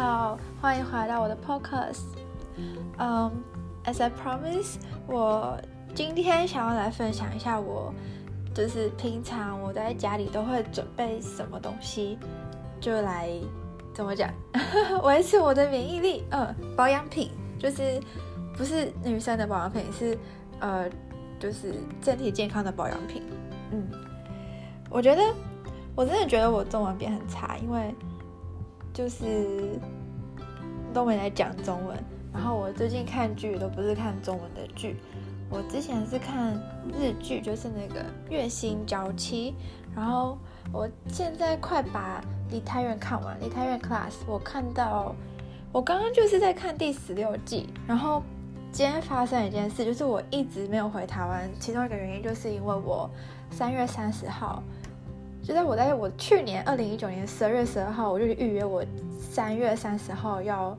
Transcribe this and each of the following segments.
好，欢迎回到我的 podcast。嗯、，as I promise，我今天想要来分享一下我，就是平常我在家里都会准备什么东西，就来怎么讲，维持我的免疫力。嗯，保养品就是不是女生的保养品，是呃，就是身体健康的保养品。嗯，我觉得我真的觉得我中文变很差，因为。就是都没来讲中文，然后我最近看剧都不是看中文的剧，我之前是看日剧，就是那个《月薪娇妻》，然后我现在快把《梨泰院》看完，《梨泰院 Class》我看到，我刚刚就是在看第十六季，然后今天发生一件事，就是我一直没有回台湾，其中一个原因就是因为我三月三十号。就在我在我去年二零一九年十二月十二号，我就预约我三月三十号要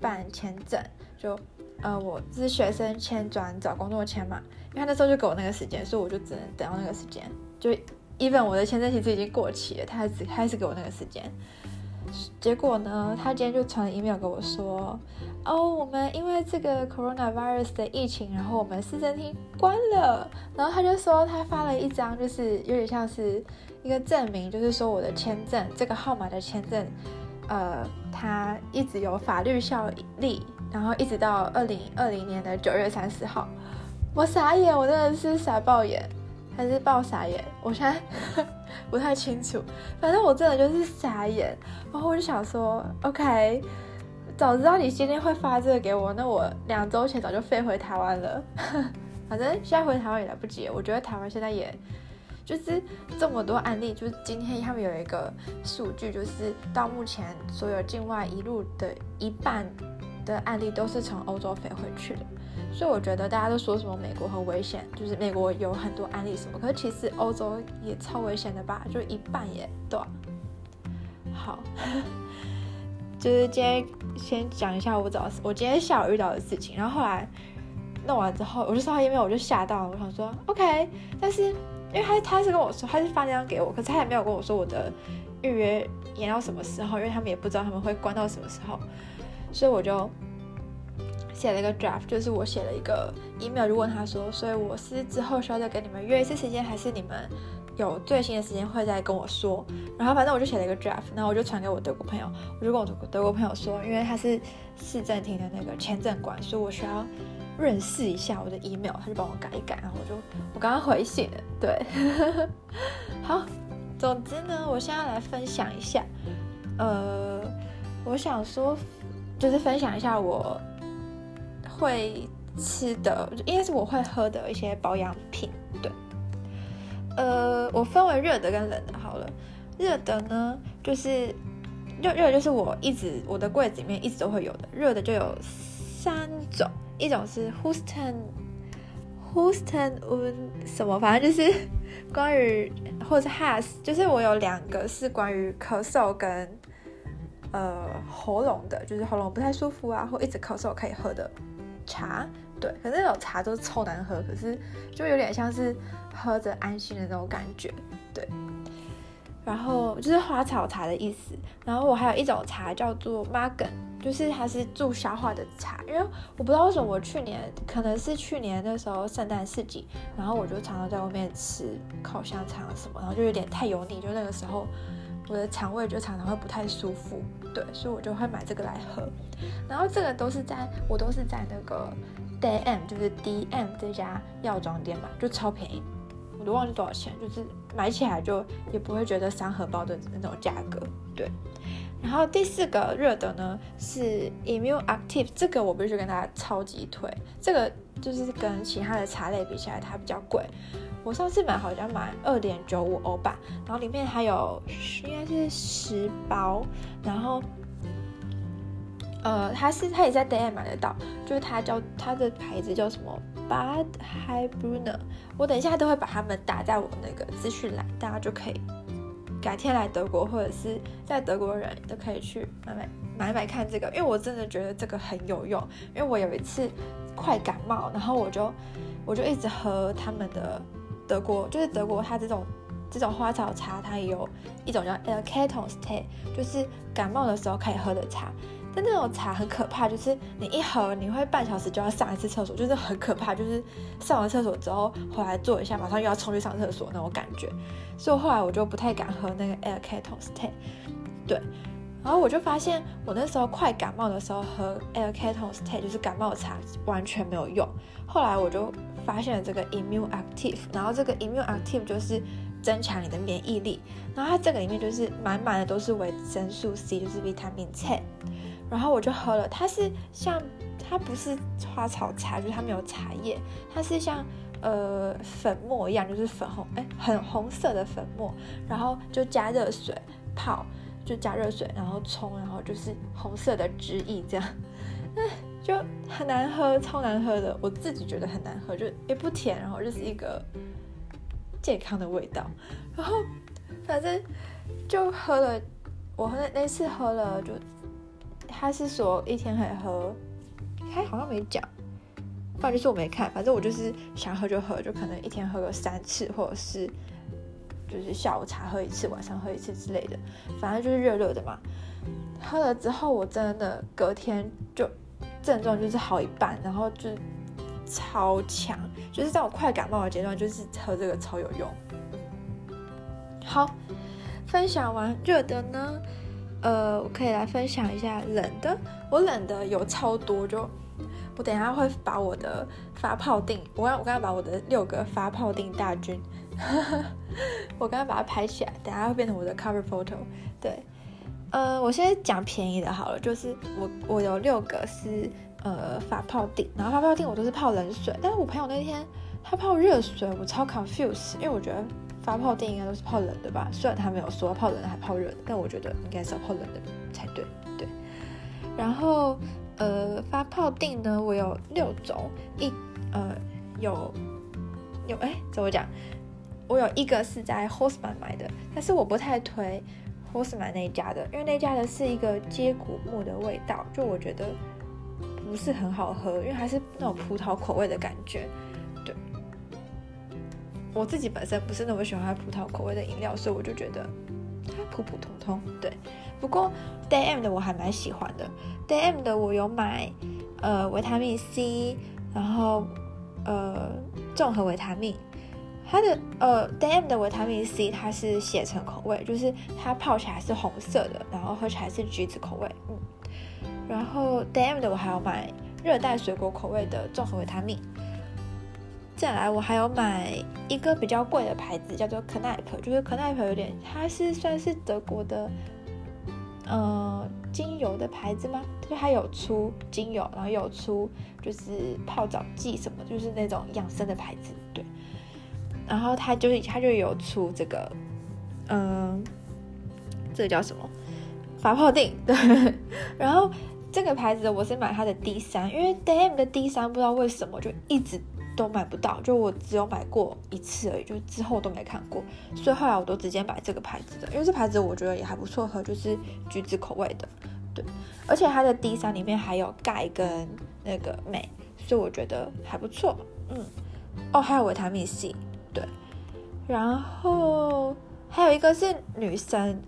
办签证，就呃我是学生签转找工作签嘛，因为他那时候就给我那个时间，所以我就只能等到那个时间。就 even 我的签证其实已经过期了，他还是还是给我那个时间。结果呢，他今天就传了 email 给我说，哦，我们因为这个 coronavirus 的疫情，然后我们市政厅关了。然后他就说他发了一张，就是有点像是。一个证明，就是说我的签证这个号码的签证，呃，它一直有法律效力，然后一直到二零二零年的九月三十号。我傻眼，我真的是傻爆眼，还是爆傻眼？我现在 不太清楚，反正我真的就是傻眼。然后我就想说，OK，早知道你今天会发这个给我，那我两周前早就飞回台湾了。反正现在回台湾也来不及，我觉得台湾现在也。就是这么多案例，就是今天他们有一个数据，就是到目前所有境外一路的一半的案例都是从欧洲飞回去的，所以我觉得大家都说什么美国很危险，就是美国有很多案例什么，可是其实欧洲也超危险的吧，就一半也对。好，就是今天先讲一下我早我今天下午遇到的事情，然后后来弄完之后，我就收到 email，我就吓到了，我想说 OK，但是。因为他他是跟我说，他是发那张给我，可是他也没有跟我说我的预约延到什么时候，因为他们也不知道他们会关到什么时候，所以我就写了一个 draft，就是我写了一个 email，就问他说，所以我是之后需要再跟你们约一次时间，还是你们有最新的时间会再跟我说？然后反正我就写了一个 draft，然后我就传给我德国朋友，我就跟我德国朋友说，因为他是市政厅的那个签证官，所以我需要。认识一下我的 email，他就帮我改一改，然后我就我刚刚回信了，对，好，总之呢，我现在来分享一下，呃，我想说就是分享一下我会吃的，应该是我会喝的一些保养品，对，呃，我分为热的跟冷的，好了，热的呢就是热热就是我一直我的柜子里面一直都会有的，热的就有三种。一种是 Houston，Houston 什么，反正就是 关于或者是 Has，就是我有两个是关于咳嗽跟呃喉咙的，就是喉咙不太舒服啊，或一直咳嗽可以喝的茶。对，可是那种茶都超难喝，可是就有点像是喝着安心的那种感觉。对，然后就是花草茶的意思。然后我还有一种茶叫做 Magen。就是它是助消化的茶，因为我不知道为什么我去年可能是去年那时候圣诞市集，然后我就常常在外面吃烤香肠什么，然后就有点太油腻，就那个时候我的肠胃就常常会不太舒服，对，所以我就会买这个来喝。然后这个都是在我都是在那个 DM 就是 DM 这家药妆店买，就超便宜，我都忘记多少钱，就是买起来就也不会觉得三盒包的那种价格，对。然后第四个热的呢是 Immune Active，这个我必须跟大家超级推，这个就是跟其他的茶类比起来它比较贵，我上次买好像买二点九五欧吧，然后里面还有应该是十包，然后呃它是它也在 DM 买得到，就是它叫它的牌子叫什么 Bad Heilbrunner，我等一下都会把它们打在我那个资讯栏，大家就可以。改天来德国，或者是在德国人都可以去买买买买看这个，因为我真的觉得这个很有用。因为我有一次快感冒，然后我就我就一直喝他们的德国，就是德国它这种这种花草茶它有一种叫 L Ketos Tea，就是感冒的时候可以喝的茶。但那种茶很可怕，就是你一喝你会半小时就要上一次厕所，就是很可怕，就是上完厕所之后回来坐一下，马上又要冲去上厕所那种感觉。所以后来我就不太敢喝那个 L Ketos Tea，对。然后我就发现，我那时候快感冒的时候喝 L Ketos Tea 就是感冒茶，完全没有用。后来我就发现了这个 Immune Active，然后这个 Immune Active 就是增强你的免疫力。然后它这个里面就是满满的都是维生素 C，就是 Vitamin C。然后我就喝了，它是像它不是花草茶，就是它没有茶叶，它是像呃粉末一样，就是粉红哎很红色的粉末，然后就加热水泡。就加热水，然后冲，然后就是红色的汁液，这样，哎，就很难喝，超难喝的。我自己觉得很难喝，就也不甜，然后就是一个健康的味道。然后反正就喝了，我那那次喝了，就他是说一天可以喝，他好像没讲，不然就是我没看，反正我就是想喝就喝，就可能一天喝个三次，或者是。就是下午茶喝一次，晚上喝一次之类的，反正就是热热的嘛。喝了之后，我真的隔天就症状就是好一半，然后就超强，就是在我快感冒的阶段，就是喝这个超有用。好，分享完热的呢，呃，我可以来分享一下冷的。我冷的有超多，就我等一下会把我的发泡定，我刚我刚刚把我的六个发泡定大军。我刚刚把它拍起来，等下会变成我的 cover photo。对，呃，我先讲便宜的好了，就是我我有六个是呃发泡定，然后发泡定我都是泡冷水，但是我朋友那天他泡热水，我超 confuse，因为我觉得发泡定应该都是泡冷的吧，虽然他没有说泡冷的还泡热的，但我觉得应该是要泡冷的才对。对，然后呃发泡定呢，我有六种，一呃有有哎怎么讲？我有一个是在 Haussmann 买的，但是我不太推 Haussmann 那一家的，因为那家的是一个接骨木的味道，就我觉得不是很好喝，因为还是那种葡萄口味的感觉。对，我自己本身不是那么喜欢葡萄口味的饮料，所以我就觉得它普普通通。对，不过 Day M 的我还蛮喜欢的，Day M 的我有买呃维他命 C，然后呃综合维他命。它的呃，Day M 的维他命 C 它是血橙口味，就是它泡起来是红色的，然后喝起来是橘子口味，嗯。然后 Day M 的我还有买热带水果口味的综合维他命。再来我还有买一个比较贵的牌子，叫做 Kneipp，就是 Kneipp 有点，它是算是德国的，呃，精油的牌子吗？就它有出精油，然后有出就是泡澡剂什么，就是那种养生的牌子，对。然后他就是他就有出这个，嗯，这个叫什么？发泡定。对。然后这个牌子我是买它的 D 三，因为 DAM 的 D 三不知道为什么就一直都买不到，就我只有买过一次而已，就之后都没看过，所以后来我都直接买这个牌子的，因为这牌子我觉得也还不错喝，就是橘子口味的，对。而且它的 D 三里面还有钙跟那个镁，所以我觉得还不错。嗯，哦，还有维他命 C。对，然后还有一个是女生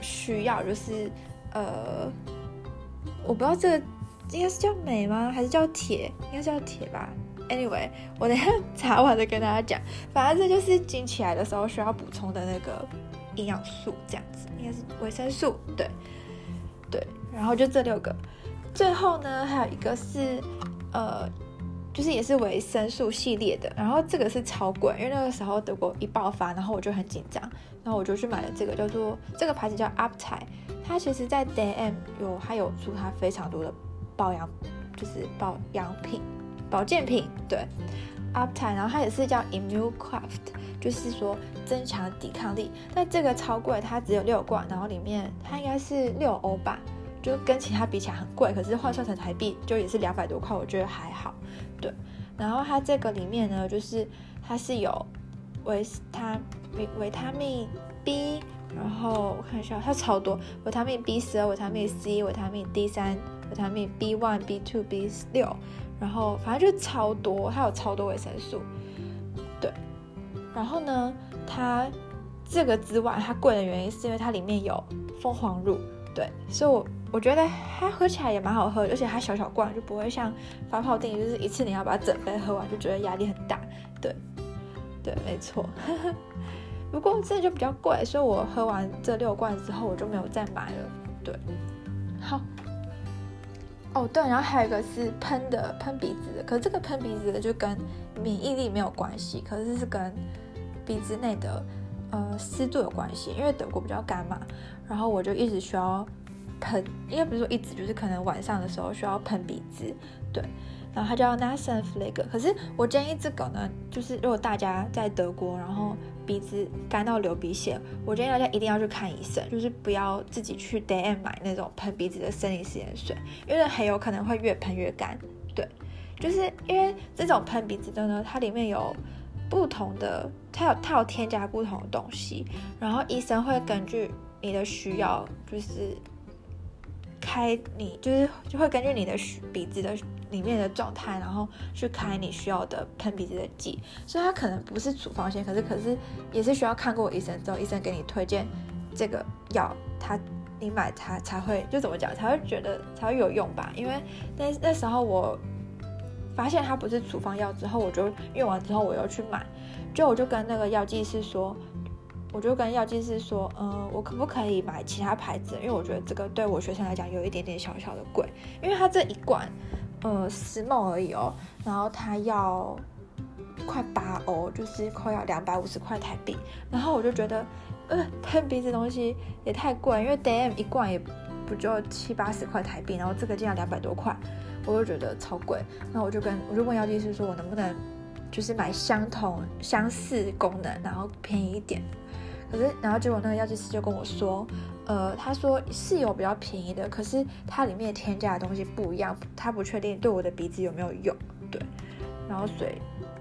需要，就是呃，我不知道这个应该是叫镁吗？还是叫铁？应该叫铁吧。Anyway，我等下查完再跟大家讲。反正这就是经起来的时候需要补充的那个营养素，这样子应该是维生素。对，对，然后就这六个。最后呢，还有一个是呃。就是也是维生素系列的，然后这个是超贵，因为那个时候德国一爆发，然后我就很紧张，然后我就去买了这个，叫做这个牌子叫 Uptime，它其实在 DM 有它有出它非常多的保养，就是保养品、保健品，对 Uptime，然后它也是叫 Immune Craft，就是说增强抵抗力，但这个超贵，它只有六罐，然后里面它应该是六欧吧。就跟其他比起来很贵，可是换算成台币就也是两百多块，我觉得还好。对，然后它这个里面呢，就是它是有维他维维他命 B，然后我看一下，它超多维他命 B 十二、维他命 C、维他命 D 三、维他命 B one、B two、B 六，然后反正就超多，它有超多维生素。对，然后呢，它这个之外，它贵的原因是因为它里面有蜂皇乳，对，所以我我觉得它喝起来也蛮好喝，而且它小小罐就不会像发泡定，就是一次你要把整杯喝完，就觉得压力很大，对，对，没错。不过这就比较贵，所以我喝完这六罐之后，我就没有再买了，对，好。哦，对，然后还有一个是喷的，喷鼻子的，可是这个喷鼻子的就跟免疫力没有关系，可是是跟鼻子内的呃湿度有关系，因为德国比较干嘛，然后我就一直需要喷，应该不是说一直，就是可能晚上的时候需要喷鼻子，对。然后它叫 Nasen f l a g 可是我建议这个呢，就是如果大家在德国，然后鼻子干到流鼻血，我建议大家一定要去看医生，就是不要自己去 DM 买那种喷鼻子的生理食盐水，因为很有可能会越喷越干。对，就是因为这种喷鼻子的呢，它里面有不同的，它有它有添加不同的东西，然后医生会根据你的需要，就是开你就是就会根据你的鼻子的。里面的状态，然后去开你需要的喷鼻子的剂，所以它可能不是处方先，可是可是也是需要看过医生之后，医生给你推荐这个药，他你买它才会就怎么讲才会觉得才会有用吧？因为那那时候我发现它不是处方药之后，我就用完之后我又去买，就我就跟那个药剂师说，我就跟药剂师说，呃，我可不可以买其他牌子？因为我觉得这个对我学生来讲有一点点小小的贵，因为它这一罐。呃，十 ml 而已哦，然后它要快八欧，就是快要两百五十块台币。然后我就觉得，呃，喷鼻子东西也太贵，因为 DM 一罐也不就七八十块台币，然后这个竟然两百多块，我就觉得超贵。然后我就跟我就问药剂师说，我能不能就是买相同相似功能，然后便宜一点。可是，然后结果那个药剂师就跟我说，呃，他说是有比较便宜的，可是它里面添加的东西不一样，他不确定对我的鼻子有没有用，对。然后所以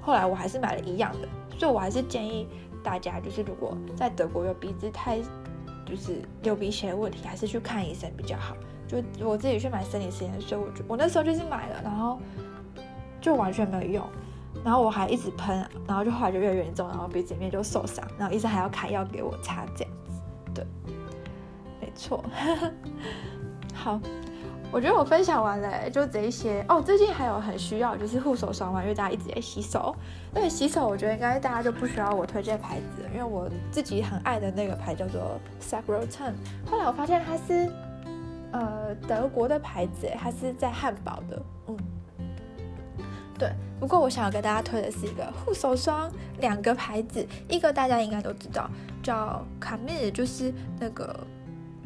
后来我还是买了一样的，所以我还是建议大家，就是如果在德国有鼻子太就是流鼻血的问题，还是去看医生比较好。就我自己去买生理食盐水，我就我那时候就是买了，然后就完全没有用。然后我还一直喷，然后就后来就越来越严重，然后鼻子里面就受伤，然后医生还要开药给我擦，这样子，对，没错。好，我觉得我分享完了，就这一些哦。最近还有很需要就是护手霜嘛，因为大家一直在洗手。对，洗手我觉得应该大家就不需要我推荐牌子，因为我自己很爱的那个牌叫做 Sagrotan。后来我发现它是呃德国的牌子，它是在汉堡的，嗯。对，不过我想要给大家推的是一个护手霜，两个牌子，一个大家应该都知道，叫卡蜜，就是那个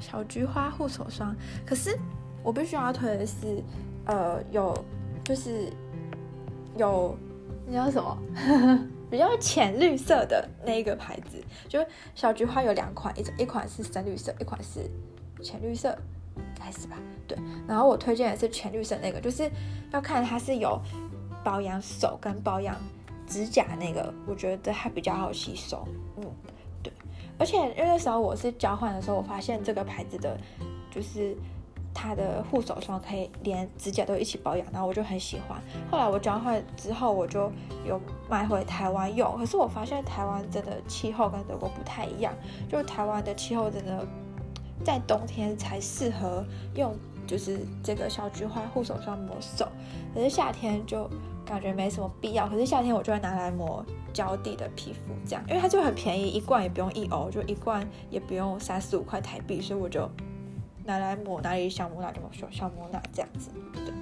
小菊花护手霜。可是我必须要推的是，呃，有就是有那叫什么，比较浅绿色的那一个牌子，就小菊花有两款，一一款是深绿色，一款是浅绿色，开始吧。对，然后我推荐的是浅绿色那个，就是要看它是有。保养手跟保养指甲那个，我觉得它比较好吸收。嗯，对。而且因为那时候我是交换的时候，我发现这个牌子的，就是它的护手霜可以连指甲都一起保养，然后我就很喜欢。后来我交换之后，我就有买回台湾用。可是我发现台湾真的气候跟德国不太一样，就台湾的气候真的在冬天才适合用，就是这个小菊花护手霜抹手，可是夏天就。感觉没什么必要，可是夏天我就会拿来抹脚底的皮肤，这样，因为它就很便宜，一罐也不用一欧，就一罐也不用三四五块台币，所以我就拿来抹哪里想抹哪就抹，想抹哪这样子。对。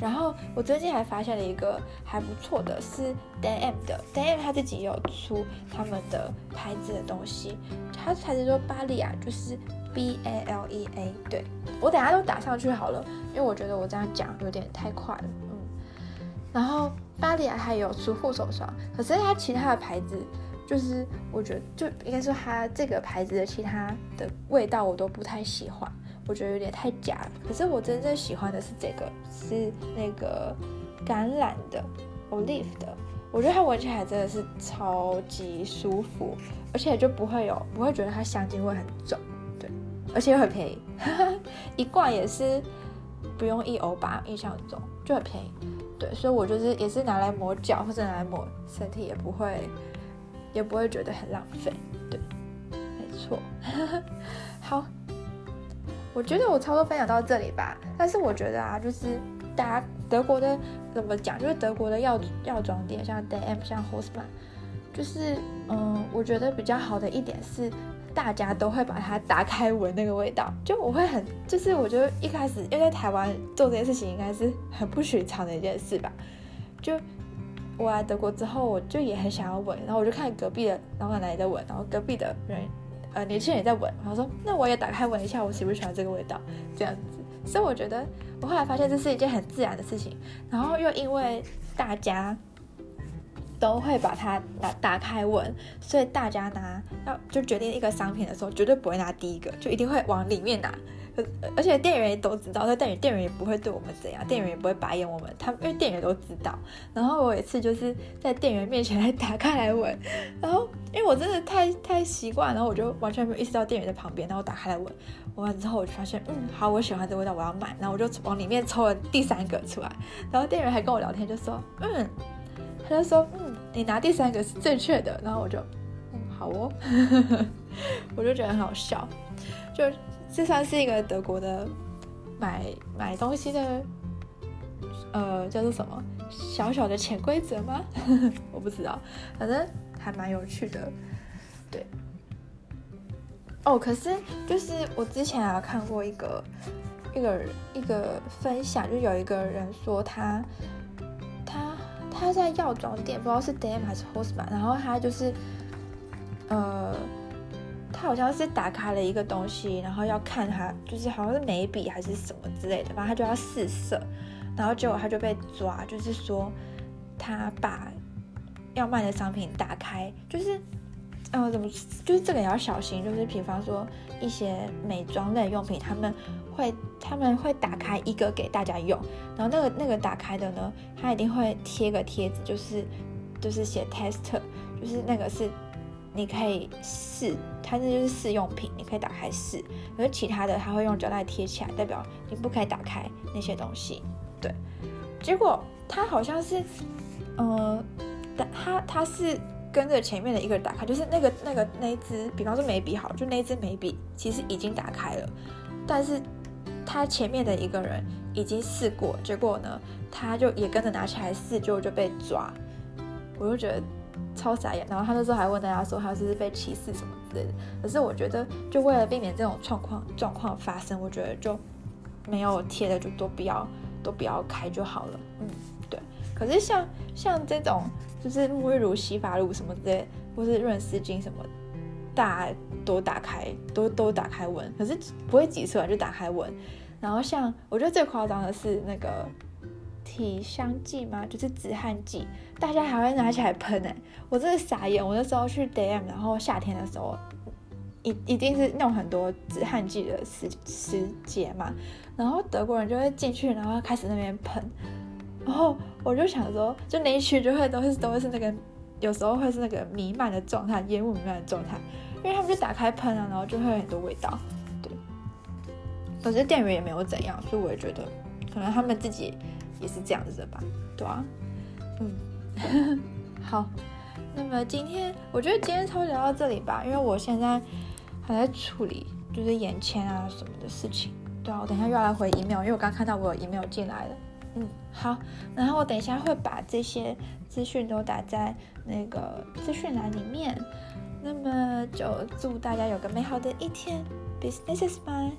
然后我最近还发现了一个还不错的，是 dam 的 dam 他自己也有出他们的牌子的东西，他牌子说巴利亚，就是 B A L E A，对，我等下都打上去好了，因为我觉得我这样讲有点太快了。嗯然后巴利亚还有出护手霜，可是它其他的牌子，就是我觉得就应该说它这个牌子的其他的味道我都不太喜欢，我觉得有点太假了。可是我真正喜欢的是这个，是那个橄榄的 Olive 的，我觉得它闻起来真的是超级舒服，而且就不会有不会觉得它香精味很重，对，而且又很便宜，一罐也是不用一欧吧，印象中就很便宜。对，所以我就是也是拿来抹脚或者拿来抹身体，也不会也不会觉得很浪费。对，没错。好，我觉得我差不多分享到这里吧。但是我觉得啊，就是大家德国的怎么讲，就是德国的药药妆店，像 DAM 像 h o s m a n 就是嗯，我觉得比较好的一点是。大家都会把它打开闻那个味道，就我会很，就是我觉得一开始因为在台湾做这件事情应该是很不寻常的一件事吧。就我来德国之后，我就也很想要闻，然后我就看隔壁的老奶奶也在闻，然后隔壁的人呃年轻人也在闻，然后说那我也打开闻一下，我喜不喜欢这个味道这样子。所以我觉得我后来发现这是一件很自然的事情，然后又因为大家。都会把它打打开闻，所以大家拿要就决定一个商品的时候，绝对不会拿第一个，就一定会往里面拿。而且店员也都知道，所以店员店员也不会对我们怎样，店员也不会白眼我们。他因为店员都知道。然后我有一次就是在店员面前来打开来闻，然后因为我真的太太习惯，然后我就完全没有意识到店员在旁边，然后我打开来闻，闻完之后我就发现，嗯，好，我喜欢这味道，我要买。然后我就往里面抽了第三个出来，然后店员还跟我聊天，就说，嗯。他就说：“嗯，你拿第三个是正确的。”然后我就：“嗯，好哦。”我就觉得很好笑，就这算是一个德国的买买东西的，呃，叫做什么小小的潜规则吗？我不知道，反正还蛮有趣的。对，哦，可是就是我之前啊看过一个一个一个分享，就有一个人说他。他他在药妆店，不知道是 DAM 还是 Rossmann，然后他就是，呃，他好像是打开了一个东西，然后要看他，就是好像是眉笔还是什么之类的，反正他就要试色，然后结果他就被抓，就是说他把要卖的商品打开，就是。嗯，怎么就是这个也要小心，就是比方说一些美妆类用品，他们会他们会打开一个给大家用，然后那个那个打开的呢，他一定会贴个贴纸，就是就是写 tester，就是那个是你可以试，它这就是试用品，你可以打开试，而其他的他会用胶带贴起来，代表你不可以打开那些东西。对，结果他好像是，呃，他他是。跟着前面的一个人打开，就是那个那个那一支，比方说眉笔好，就那支眉笔其实已经打开了，但是他前面的一个人已经试过，结果呢，他就也跟着拿起来试，就就被抓，我就觉得超傻眼。然后他那时候还问大家说他是不是被歧视什么之类的，可是我觉得就为了避免这种状况状况发生，我觉得就没有贴的就都不要都不要开就好了，嗯，对。可是像像这种。就是沐浴乳、洗发露什么之类，或是润丝巾什么，大家都打开，都都打开闻，可是不会挤出来就打开闻。然后像我觉得最夸张的是那个体香剂嘛，就是止汗剂，大家还会拿起来喷哎，我真的傻眼。我那时候去 DM，然后夏天的时候，一一定是弄很多止汗剂的时时节嘛，然后德国人就会进去，然后开始那边喷。然后我就想说，就那一区就会都是都会是那个，有时候会是那个弥漫的状态，烟雾弥漫的状态，因为他们就打开喷啊，然后就会有很多味道，对。可是店员也没有怎样，所以我也觉得，可能他们自己也是这样子的吧，对啊，嗯，好，那么今天我觉得今天差不多聊到这里吧，因为我现在还在处理就是眼前啊什么的事情，对啊，我等一下又要来回 email，因为我刚看到我有 email 进来了。嗯，好，然后我等一下会把这些资讯都打在那个资讯栏里面。那么就祝大家有个美好的一天，Business is fine。